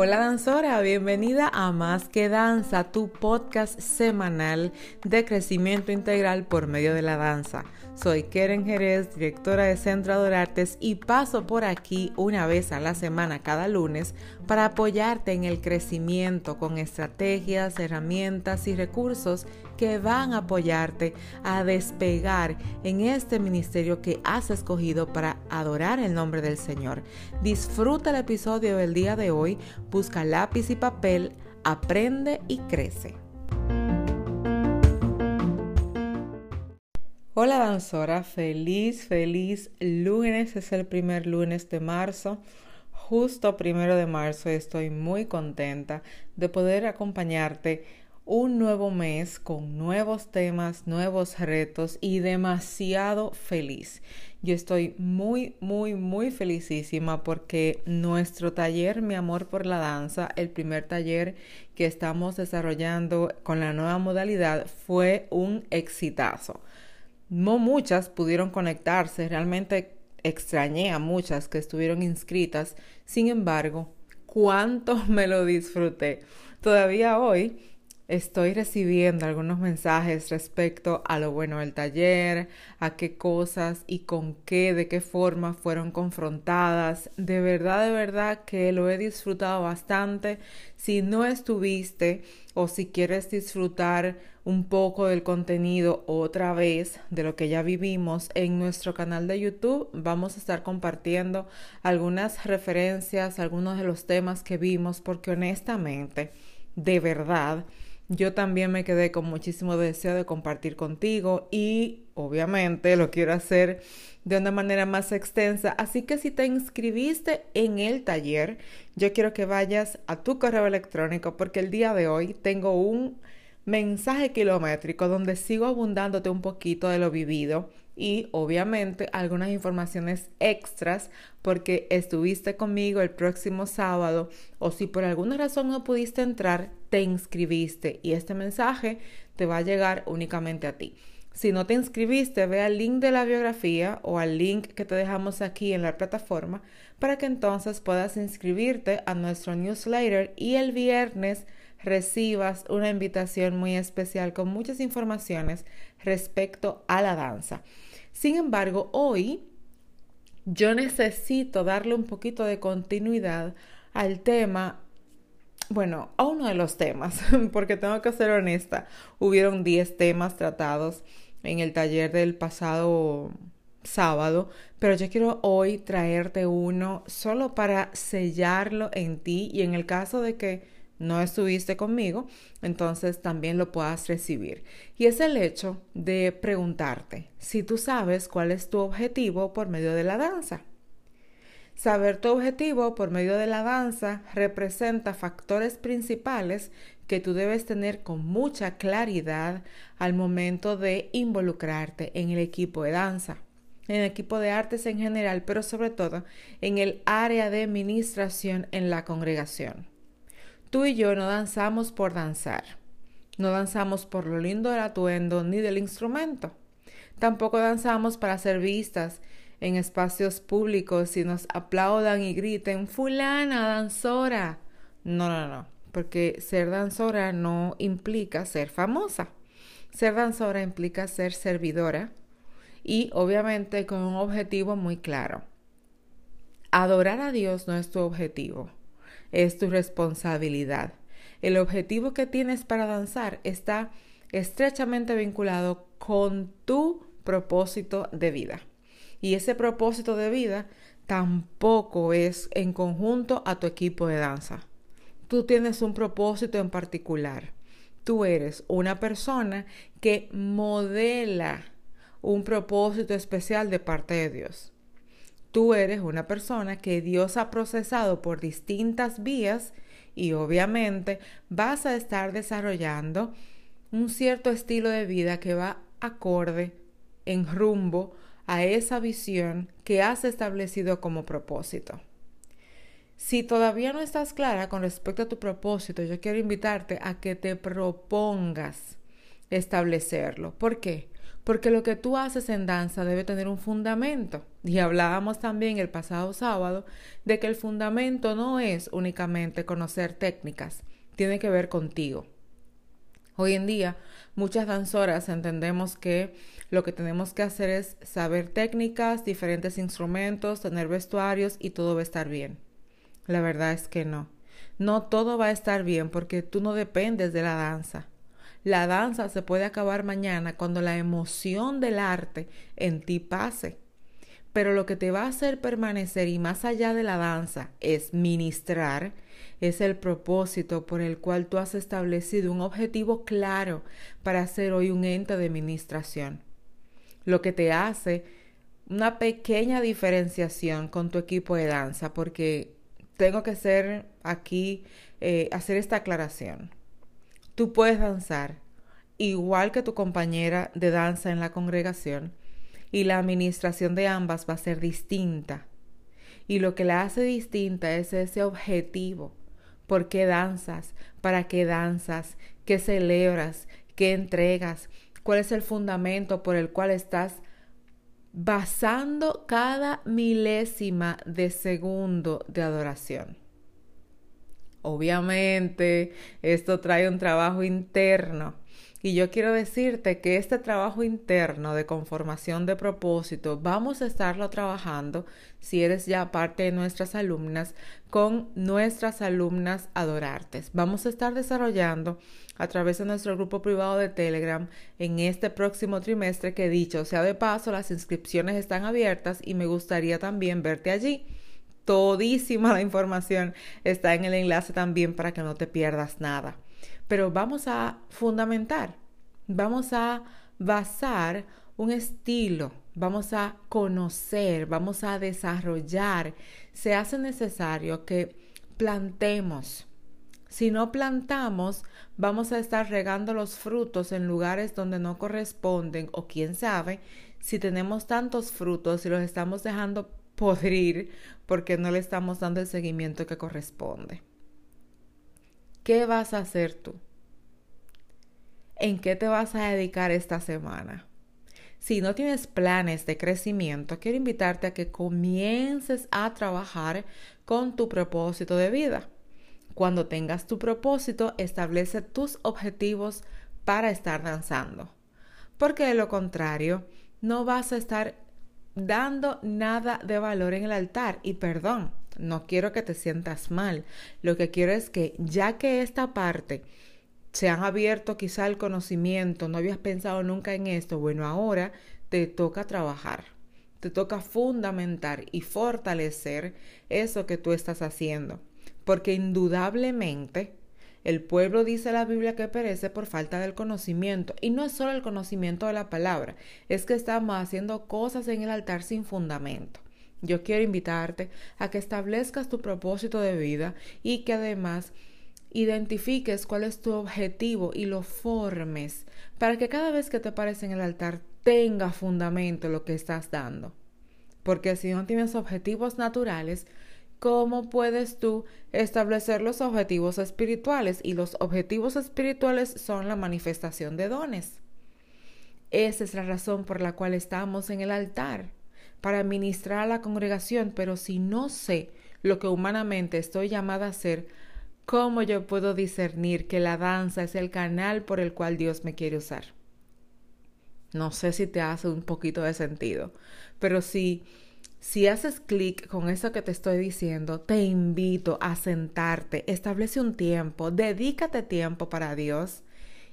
Hola danzora, bienvenida a Más que Danza, tu podcast semanal de crecimiento integral por medio de la danza. Soy Keren Jerez, directora de Centro Adorartes y paso por aquí una vez a la semana cada lunes para apoyarte en el crecimiento con estrategias, herramientas y recursos que van a apoyarte a despegar en este ministerio que has escogido para adorar el nombre del Señor. Disfruta el episodio del día de hoy, busca lápiz y papel, aprende y crece. Hola danzora, feliz, feliz lunes, es el primer lunes de marzo. Justo primero de marzo estoy muy contenta de poder acompañarte un nuevo mes con nuevos temas, nuevos retos y demasiado feliz. Yo estoy muy, muy, muy felicísima porque nuestro taller Mi Amor por la Danza, el primer taller que estamos desarrollando con la nueva modalidad, fue un exitazo. No muchas pudieron conectarse, realmente extrañé a muchas que estuvieron inscritas, sin embargo, cuánto me lo disfruté. Todavía hoy estoy recibiendo algunos mensajes respecto a lo bueno del taller, a qué cosas y con qué, de qué forma fueron confrontadas. De verdad, de verdad que lo he disfrutado bastante. Si no estuviste o si quieres disfrutar un poco del contenido otra vez de lo que ya vivimos en nuestro canal de YouTube, vamos a estar compartiendo algunas referencias, algunos de los temas que vimos, porque honestamente, de verdad, yo también me quedé con muchísimo deseo de compartir contigo y obviamente lo quiero hacer de una manera más extensa. Así que si te inscribiste en el taller, yo quiero que vayas a tu correo electrónico porque el día de hoy tengo un mensaje kilométrico donde sigo abundándote un poquito de lo vivido y obviamente algunas informaciones extras porque estuviste conmigo el próximo sábado o si por alguna razón no pudiste entrar, te inscribiste y este mensaje te va a llegar únicamente a ti. Si no te inscribiste, ve al link de la biografía o al link que te dejamos aquí en la plataforma para que entonces puedas inscribirte a nuestro newsletter y el viernes recibas una invitación muy especial con muchas informaciones respecto a la danza. Sin embargo, hoy yo necesito darle un poquito de continuidad al tema, bueno, a uno de los temas, porque tengo que ser honesta, hubieron 10 temas tratados en el taller del pasado sábado, pero yo quiero hoy traerte uno solo para sellarlo en ti y en el caso de que no estuviste conmigo, entonces también lo puedas recibir. Y es el hecho de preguntarte si tú sabes cuál es tu objetivo por medio de la danza. Saber tu objetivo por medio de la danza representa factores principales que tú debes tener con mucha claridad al momento de involucrarte en el equipo de danza, en el equipo de artes en general, pero sobre todo en el área de administración en la congregación. Tú y yo no danzamos por danzar. No danzamos por lo lindo del atuendo ni del instrumento. Tampoco danzamos para ser vistas en espacios públicos y nos aplaudan y griten, fulana, danzora. No, no, no, porque ser danzora no implica ser famosa. Ser danzora implica ser servidora y obviamente con un objetivo muy claro. Adorar a Dios no es tu objetivo es tu responsabilidad. El objetivo que tienes para danzar está estrechamente vinculado con tu propósito de vida. Y ese propósito de vida tampoco es en conjunto a tu equipo de danza. Tú tienes un propósito en particular. Tú eres una persona que modela un propósito especial de parte de Dios. Tú eres una persona que Dios ha procesado por distintas vías y obviamente vas a estar desarrollando un cierto estilo de vida que va acorde en rumbo a esa visión que has establecido como propósito. Si todavía no estás clara con respecto a tu propósito, yo quiero invitarte a que te propongas establecerlo. ¿Por qué? Porque lo que tú haces en danza debe tener un fundamento. Y hablábamos también el pasado sábado de que el fundamento no es únicamente conocer técnicas, tiene que ver contigo. Hoy en día, muchas danzoras entendemos que lo que tenemos que hacer es saber técnicas, diferentes instrumentos, tener vestuarios y todo va a estar bien. La verdad es que no. No todo va a estar bien porque tú no dependes de la danza. La danza se puede acabar mañana cuando la emoción del arte en ti pase. Pero lo que te va a hacer permanecer y más allá de la danza es ministrar, es el propósito por el cual tú has establecido un objetivo claro para ser hoy un ente de ministración. Lo que te hace una pequeña diferenciación con tu equipo de danza, porque tengo que ser aquí, eh, hacer esta aclaración. Tú puedes danzar igual que tu compañera de danza en la congregación y la administración de ambas va a ser distinta. Y lo que la hace distinta es ese objetivo. ¿Por qué danzas? ¿Para qué danzas? ¿Qué celebras? ¿Qué entregas? ¿Cuál es el fundamento por el cual estás basando cada milésima de segundo de adoración? Obviamente, esto trae un trabajo interno. Y yo quiero decirte que este trabajo interno de conformación de propósito vamos a estarlo trabajando, si eres ya parte de nuestras alumnas, con nuestras alumnas adorartes. Vamos a estar desarrollando a través de nuestro grupo privado de Telegram en este próximo trimestre que dicho sea de paso, las inscripciones están abiertas y me gustaría también verte allí todísima la información está en el enlace también para que no te pierdas nada. Pero vamos a fundamentar, vamos a basar un estilo, vamos a conocer, vamos a desarrollar. Se hace necesario que plantemos. Si no plantamos, vamos a estar regando los frutos en lugares donde no corresponden o quién sabe si tenemos tantos frutos y los estamos dejando podrir porque no le estamos dando el seguimiento que corresponde. ¿Qué vas a hacer tú? ¿En qué te vas a dedicar esta semana? Si no tienes planes de crecimiento, quiero invitarte a que comiences a trabajar con tu propósito de vida. Cuando tengas tu propósito, establece tus objetivos para estar danzando. Porque de lo contrario, no vas a estar dando nada de valor en el altar. Y perdón, no quiero que te sientas mal. Lo que quiero es que ya que esta parte se han abierto quizá el conocimiento, no habías pensado nunca en esto, bueno, ahora te toca trabajar. Te toca fundamentar y fortalecer eso que tú estás haciendo. Porque indudablemente el pueblo dice la Biblia que perece por falta del conocimiento. Y no es solo el conocimiento de la palabra, es que estamos haciendo cosas en el altar sin fundamento. Yo quiero invitarte a que establezcas tu propósito de vida y que además identifiques cuál es tu objetivo y lo formes para que cada vez que te pares en el altar tenga fundamento lo que estás dando. Porque si no tienes objetivos naturales, ¿Cómo puedes tú establecer los objetivos espirituales? Y los objetivos espirituales son la manifestación de dones. Esa es la razón por la cual estamos en el altar, para ministrar a la congregación, pero si no sé lo que humanamente estoy llamada a hacer, ¿cómo yo puedo discernir que la danza es el canal por el cual Dios me quiere usar? No sé si te hace un poquito de sentido, pero si si haces clic con eso que te estoy diciendo, te invito a sentarte, establece un tiempo, dedícate tiempo para Dios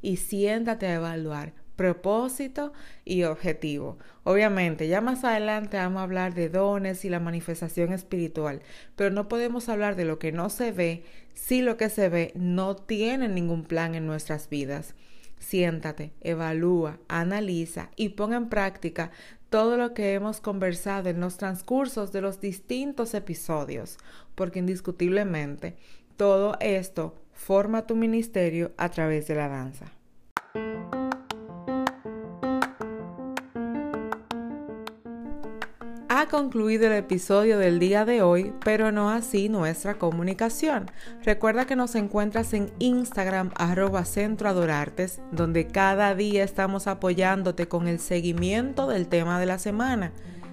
y siéntate a evaluar propósito y objetivo. Obviamente, ya más adelante vamos a hablar de dones y la manifestación espiritual, pero no podemos hablar de lo que no se ve si lo que se ve no tiene ningún plan en nuestras vidas. Siéntate, evalúa, analiza y pon en práctica todo lo que hemos conversado en los transcursos de los distintos episodios, porque indiscutiblemente todo esto forma tu ministerio a través de la danza. Ha concluido el episodio del día de hoy, pero no así nuestra comunicación. Recuerda que nos encuentras en Instagram arroba Centro Adorartes, donde cada día estamos apoyándote con el seguimiento del tema de la semana.